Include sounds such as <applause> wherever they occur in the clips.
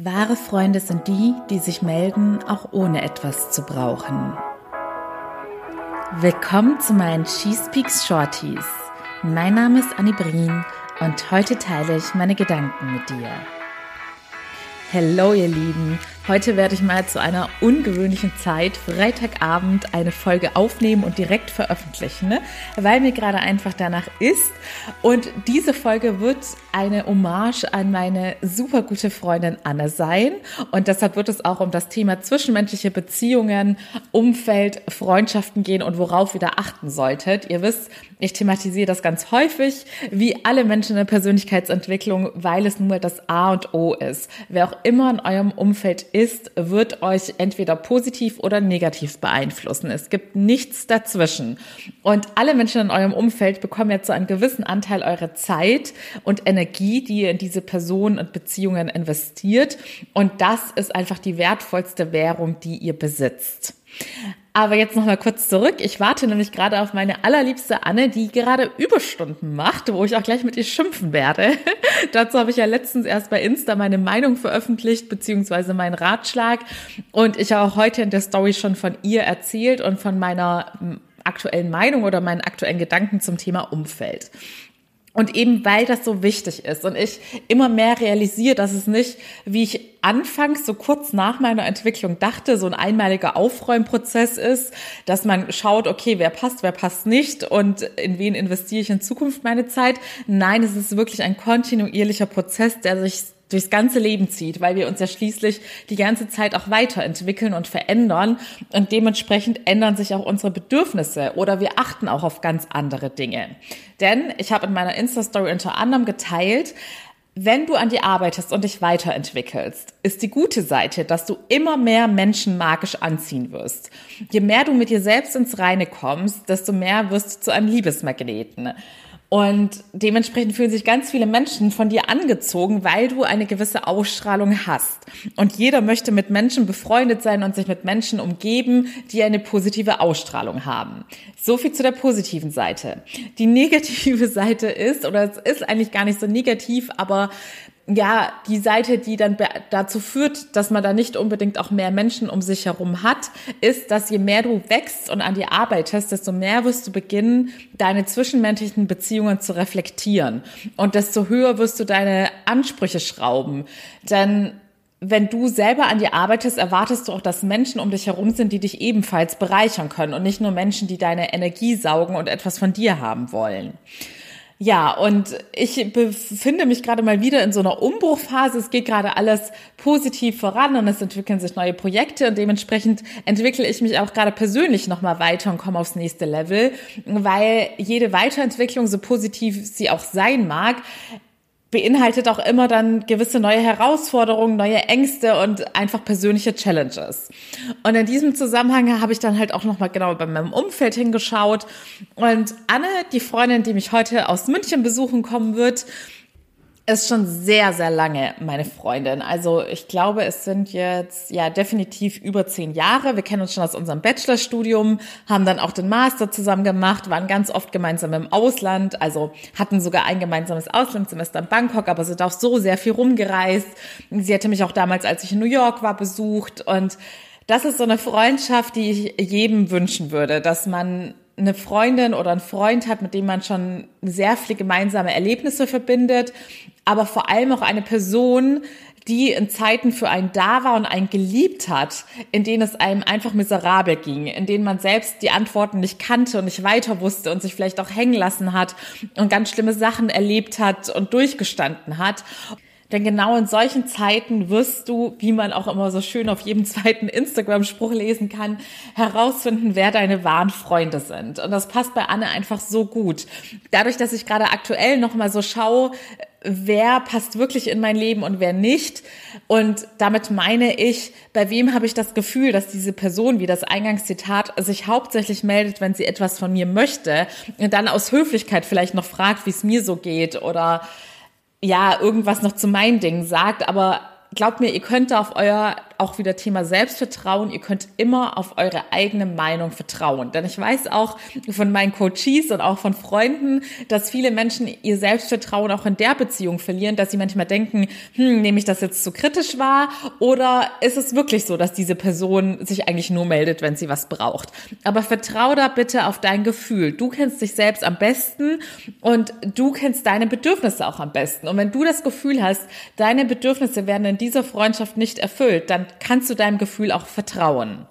Wahre Freunde sind die, die sich melden, auch ohne etwas zu brauchen. Willkommen zu meinen Cheese Peaks Shorties. Mein Name ist Annie Brien und heute teile ich meine Gedanken mit dir. Hallo ihr Lieben, heute werde ich mal zu einer ungewöhnlichen Zeit, Freitagabend, eine Folge aufnehmen und direkt veröffentlichen, ne? weil mir gerade einfach danach ist. Und diese Folge wird eine Hommage an meine super gute Freundin Anne sein. Und deshalb wird es auch um das Thema zwischenmenschliche Beziehungen, Umfeld, Freundschaften gehen und worauf ihr da achten solltet. Ihr wisst, ich thematisiere das ganz häufig, wie alle Menschen in der Persönlichkeitsentwicklung, weil es nur das A und O ist. Wer auch immer in eurem Umfeld ist, wird euch entweder positiv oder negativ beeinflussen. Es gibt nichts dazwischen. Und alle Menschen in eurem Umfeld bekommen jetzt so einen gewissen Anteil eurer Zeit und Energie, die ihr in diese Personen und Beziehungen investiert. Und das ist einfach die wertvollste Währung, die ihr besitzt. Aber jetzt noch mal kurz zurück. Ich warte nämlich gerade auf meine allerliebste Anne, die gerade Überstunden macht, wo ich auch gleich mit ihr schimpfen werde. <laughs> Dazu habe ich ja letztens erst bei Insta meine Meinung veröffentlicht, beziehungsweise meinen Ratschlag. Und ich habe auch heute in der Story schon von ihr erzählt und von meiner aktuellen Meinung oder meinen aktuellen Gedanken zum Thema Umfeld. Und eben weil das so wichtig ist und ich immer mehr realisiere, dass es nicht, wie ich anfangs so kurz nach meiner Entwicklung dachte, so ein einmaliger Aufräumprozess ist, dass man schaut, okay, wer passt, wer passt nicht und in wen investiere ich in Zukunft meine Zeit. Nein, es ist wirklich ein kontinuierlicher Prozess, der sich durchs ganze Leben zieht, weil wir uns ja schließlich die ganze Zeit auch weiterentwickeln und verändern und dementsprechend ändern sich auch unsere Bedürfnisse oder wir achten auch auf ganz andere Dinge. Denn ich habe in meiner Insta-Story unter anderem geteilt, wenn du an dir arbeitest und dich weiterentwickelst, ist die gute Seite, dass du immer mehr Menschen magisch anziehen wirst. Je mehr du mit dir selbst ins Reine kommst, desto mehr wirst du zu einem Liebesmagneten. Und dementsprechend fühlen sich ganz viele Menschen von dir angezogen, weil du eine gewisse Ausstrahlung hast. Und jeder möchte mit Menschen befreundet sein und sich mit Menschen umgeben, die eine positive Ausstrahlung haben. So viel zu der positiven Seite. Die <laughs> negative Seite ist, oder es ist eigentlich gar nicht so negativ, aber ja, die Seite, die dann dazu führt, dass man da nicht unbedingt auch mehr Menschen um sich herum hat, ist, dass je mehr du wächst und an dir arbeitest, desto mehr wirst du beginnen, deine zwischenmenschlichen Beziehungen zu reflektieren. Und desto höher wirst du deine Ansprüche schrauben. Denn wenn du selber an dir arbeitest, erwartest du auch, dass Menschen um dich herum sind, die dich ebenfalls bereichern können und nicht nur Menschen, die deine Energie saugen und etwas von dir haben wollen. Ja, und ich befinde mich gerade mal wieder in so einer Umbruchphase. Es geht gerade alles positiv voran und es entwickeln sich neue Projekte und dementsprechend entwickle ich mich auch gerade persönlich nochmal weiter und komme aufs nächste Level, weil jede Weiterentwicklung, so positiv sie auch sein mag, beinhaltet auch immer dann gewisse neue Herausforderungen, neue Ängste und einfach persönliche Challenges. Und in diesem Zusammenhang habe ich dann halt auch nochmal genau bei meinem Umfeld hingeschaut. Und Anne, die Freundin, die mich heute aus München besuchen kommen wird, ist schon sehr, sehr lange meine Freundin. Also ich glaube, es sind jetzt ja definitiv über zehn Jahre. Wir kennen uns schon aus unserem Bachelorstudium, haben dann auch den Master zusammen gemacht, waren ganz oft gemeinsam im Ausland, also hatten sogar ein gemeinsames Auslandssemester in Bangkok, aber sind auch so sehr viel rumgereist. Sie hatte mich auch damals, als ich in New York war, besucht und das ist so eine Freundschaft, die ich jedem wünschen würde, dass man eine Freundin oder einen Freund hat, mit dem man schon sehr viele gemeinsame Erlebnisse verbindet, aber vor allem auch eine Person, die in Zeiten für einen da war und einen geliebt hat, in denen es einem einfach miserabel ging, in denen man selbst die Antworten nicht kannte und nicht weiter wusste und sich vielleicht auch hängen lassen hat und ganz schlimme Sachen erlebt hat und durchgestanden hat. Denn genau in solchen Zeiten wirst du, wie man auch immer so schön auf jedem zweiten Instagram-Spruch lesen kann, herausfinden, wer deine wahren Freunde sind. Und das passt bei Anne einfach so gut. Dadurch, dass ich gerade aktuell nochmal so schaue, wer passt wirklich in mein Leben und wer nicht. Und damit meine ich, bei wem habe ich das Gefühl, dass diese Person, wie das Eingangszitat, sich hauptsächlich meldet, wenn sie etwas von mir möchte und dann aus Höflichkeit vielleicht noch fragt, wie es mir so geht oder ja, irgendwas noch zu meinen Dingen sagt, aber glaubt mir, ihr könnt auf euer auch wieder Thema Selbstvertrauen, ihr könnt immer auf eure eigene Meinung vertrauen. Denn ich weiß auch von meinen Coaches und auch von Freunden, dass viele Menschen ihr Selbstvertrauen auch in der Beziehung verlieren, dass sie manchmal denken, hm, nehme ich das jetzt zu kritisch wahr oder ist es wirklich so, dass diese Person sich eigentlich nur meldet, wenn sie was braucht? Aber vertrau da bitte auf dein Gefühl. Du kennst dich selbst am besten und du kennst deine Bedürfnisse auch am besten. Und wenn du das Gefühl hast, deine Bedürfnisse werden in dieser Freundschaft nicht erfüllt, dann kannst du deinem Gefühl auch vertrauen.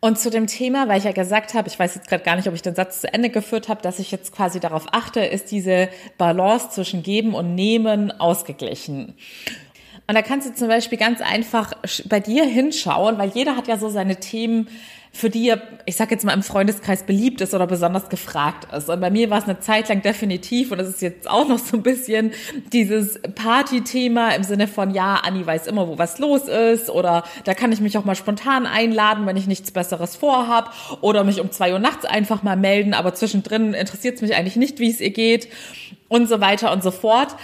Und zu dem Thema, weil ich ja gesagt habe, ich weiß jetzt gerade gar nicht, ob ich den Satz zu Ende geführt habe, dass ich jetzt quasi darauf achte, ist diese Balance zwischen Geben und Nehmen ausgeglichen. Und da kannst du zum Beispiel ganz einfach bei dir hinschauen, weil jeder hat ja so seine Themen, für die er, ich sag jetzt mal, im Freundeskreis beliebt ist oder besonders gefragt ist. Und bei mir war es eine Zeit lang definitiv, und es ist jetzt auch noch so ein bisschen dieses Party-Thema im Sinne von, ja, Anni weiß immer, wo was los ist, oder da kann ich mich auch mal spontan einladen, wenn ich nichts Besseres vorhab, oder mich um zwei Uhr nachts einfach mal melden, aber zwischendrin interessiert es mich eigentlich nicht, wie es ihr geht und so weiter und so fort.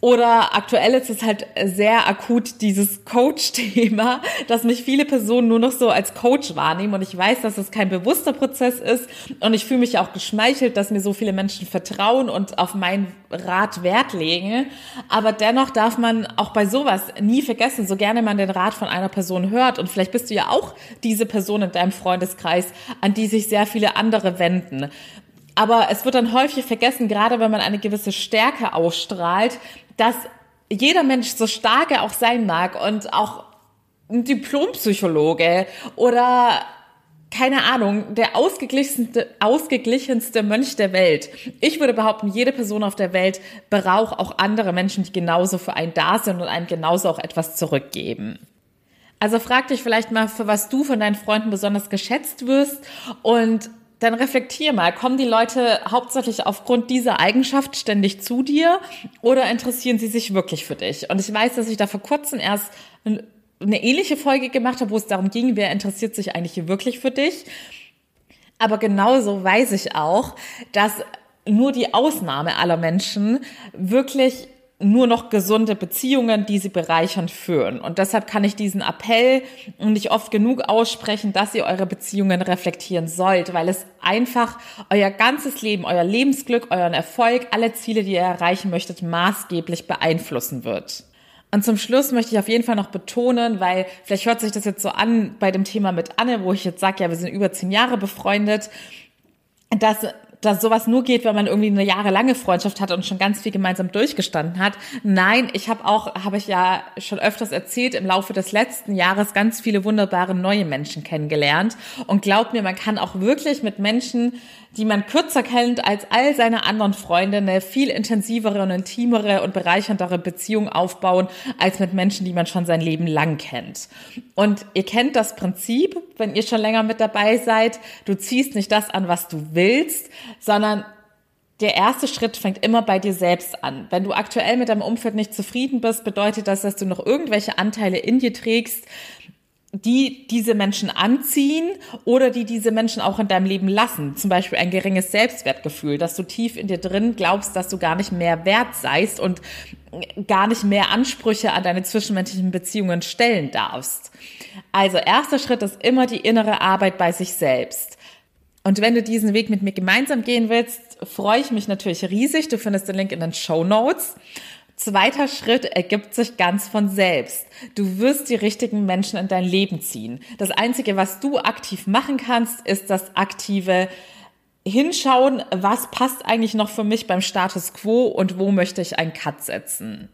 Oder aktuell ist es halt sehr akut dieses Coach-Thema, <laughs> dass mich viele Personen nur noch so als Coach wahrnehmen und ich weiß, dass es kein bewusster Prozess ist und ich fühle mich auch geschmeichelt, dass mir so viele Menschen vertrauen und auf meinen Rat Wert legen. Aber dennoch darf man auch bei sowas nie vergessen, so gerne man den Rat von einer Person hört und vielleicht bist du ja auch diese Person in deinem Freundeskreis, an die sich sehr viele andere wenden. Aber es wird dann häufig vergessen, gerade wenn man eine gewisse Stärke ausstrahlt, dass jeder Mensch so stark er auch sein mag und auch ein Diplompsychologe oder keine Ahnung, der ausgeglichenste, ausgeglichenste Mönch der Welt. Ich würde behaupten, jede Person auf der Welt braucht auch andere Menschen, die genauso für einen da sind und einem genauso auch etwas zurückgeben. Also frag dich vielleicht mal, für was du von deinen Freunden besonders geschätzt wirst und dann reflektier mal, kommen die Leute hauptsächlich aufgrund dieser Eigenschaft ständig zu dir oder interessieren sie sich wirklich für dich? Und ich weiß, dass ich da vor kurzem erst eine ähnliche Folge gemacht habe, wo es darum ging, wer interessiert sich eigentlich wirklich für dich? Aber genauso weiß ich auch, dass nur die Ausnahme aller Menschen wirklich nur noch gesunde Beziehungen, die sie bereichernd führen. Und deshalb kann ich diesen Appell nicht oft genug aussprechen, dass ihr eure Beziehungen reflektieren sollt, weil es einfach euer ganzes Leben, euer Lebensglück, euren Erfolg, alle Ziele, die ihr erreichen möchtet, maßgeblich beeinflussen wird. Und zum Schluss möchte ich auf jeden Fall noch betonen, weil vielleicht hört sich das jetzt so an bei dem Thema mit Anne, wo ich jetzt sage, ja, wir sind über zehn Jahre befreundet, dass dass sowas nur geht, wenn man irgendwie eine jahrelange Freundschaft hat und schon ganz viel gemeinsam durchgestanden hat. Nein, ich habe auch, habe ich ja schon öfters erzählt, im Laufe des letzten Jahres ganz viele wunderbare neue Menschen kennengelernt. Und glaubt mir, man kann auch wirklich mit Menschen die man kürzer kennt als all seine anderen Freunde, eine viel intensivere und intimere und bereicherndere Beziehung aufbauen als mit Menschen, die man schon sein Leben lang kennt. Und ihr kennt das Prinzip, wenn ihr schon länger mit dabei seid, du ziehst nicht das an, was du willst, sondern der erste Schritt fängt immer bei dir selbst an. Wenn du aktuell mit deinem Umfeld nicht zufrieden bist, bedeutet das, dass du noch irgendwelche Anteile in dir trägst, die diese Menschen anziehen oder die diese Menschen auch in deinem Leben lassen. Zum Beispiel ein geringes Selbstwertgefühl, dass du tief in dir drin glaubst, dass du gar nicht mehr wert seist und gar nicht mehr Ansprüche an deine zwischenmenschlichen Beziehungen stellen darfst. Also erster Schritt ist immer die innere Arbeit bei sich selbst. Und wenn du diesen Weg mit mir gemeinsam gehen willst, freue ich mich natürlich riesig. Du findest den Link in den Show Notes. Zweiter Schritt ergibt sich ganz von selbst. Du wirst die richtigen Menschen in dein Leben ziehen. Das Einzige, was du aktiv machen kannst, ist das aktive Hinschauen, was passt eigentlich noch für mich beim Status quo und wo möchte ich einen Cut setzen.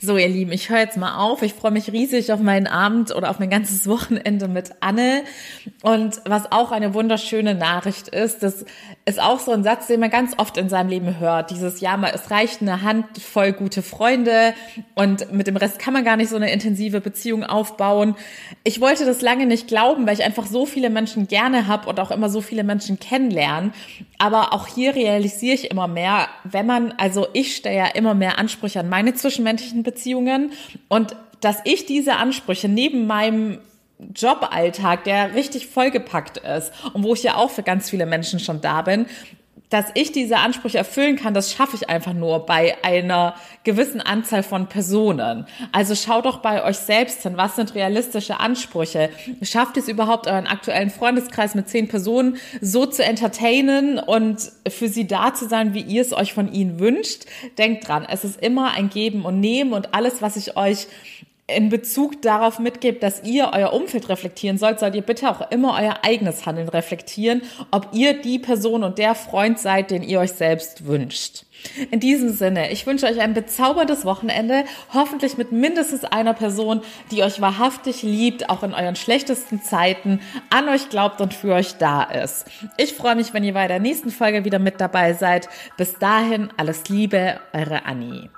So, ihr Lieben, ich höre jetzt mal auf. Ich freue mich riesig auf meinen Abend oder auf mein ganzes <laughs> Wochenende mit Anne. Und was auch eine wunderschöne Nachricht ist, das ist auch so ein Satz, den man ganz oft in seinem Leben hört. Dieses Jahr mal, es reicht eine Handvoll gute Freunde und mit dem Rest kann man gar nicht so eine intensive Beziehung aufbauen. Ich wollte das lange nicht glauben, weil ich einfach so viele Menschen gerne habe und auch immer so viele Menschen kennenlernen. Aber auch hier realisiere ich immer mehr, wenn man, also ich stelle ja immer mehr Ansprüche an meine zwischenmenschlichen Beziehungen. Und dass ich diese Ansprüche neben meinem Joballtag, der richtig vollgepackt ist und wo ich ja auch für ganz viele Menschen schon da bin, dass ich diese Ansprüche erfüllen kann, das schaffe ich einfach nur bei einer gewissen Anzahl von Personen. Also schaut doch bei euch selbst hin, was sind realistische Ansprüche? Schafft es überhaupt euren aktuellen Freundeskreis mit zehn Personen so zu entertainen und für sie da zu sein, wie ihr es euch von ihnen wünscht? Denkt dran, es ist immer ein Geben und Nehmen und alles, was ich euch in Bezug darauf mitgebt, dass ihr euer Umfeld reflektieren sollt, sollt ihr bitte auch immer euer eigenes Handeln reflektieren, ob ihr die Person und der Freund seid, den ihr euch selbst wünscht. In diesem Sinne, ich wünsche euch ein bezauberndes Wochenende, hoffentlich mit mindestens einer Person, die euch wahrhaftig liebt, auch in euren schlechtesten Zeiten, an euch glaubt und für euch da ist. Ich freue mich, wenn ihr bei der nächsten Folge wieder mit dabei seid. Bis dahin, alles Liebe, eure Annie.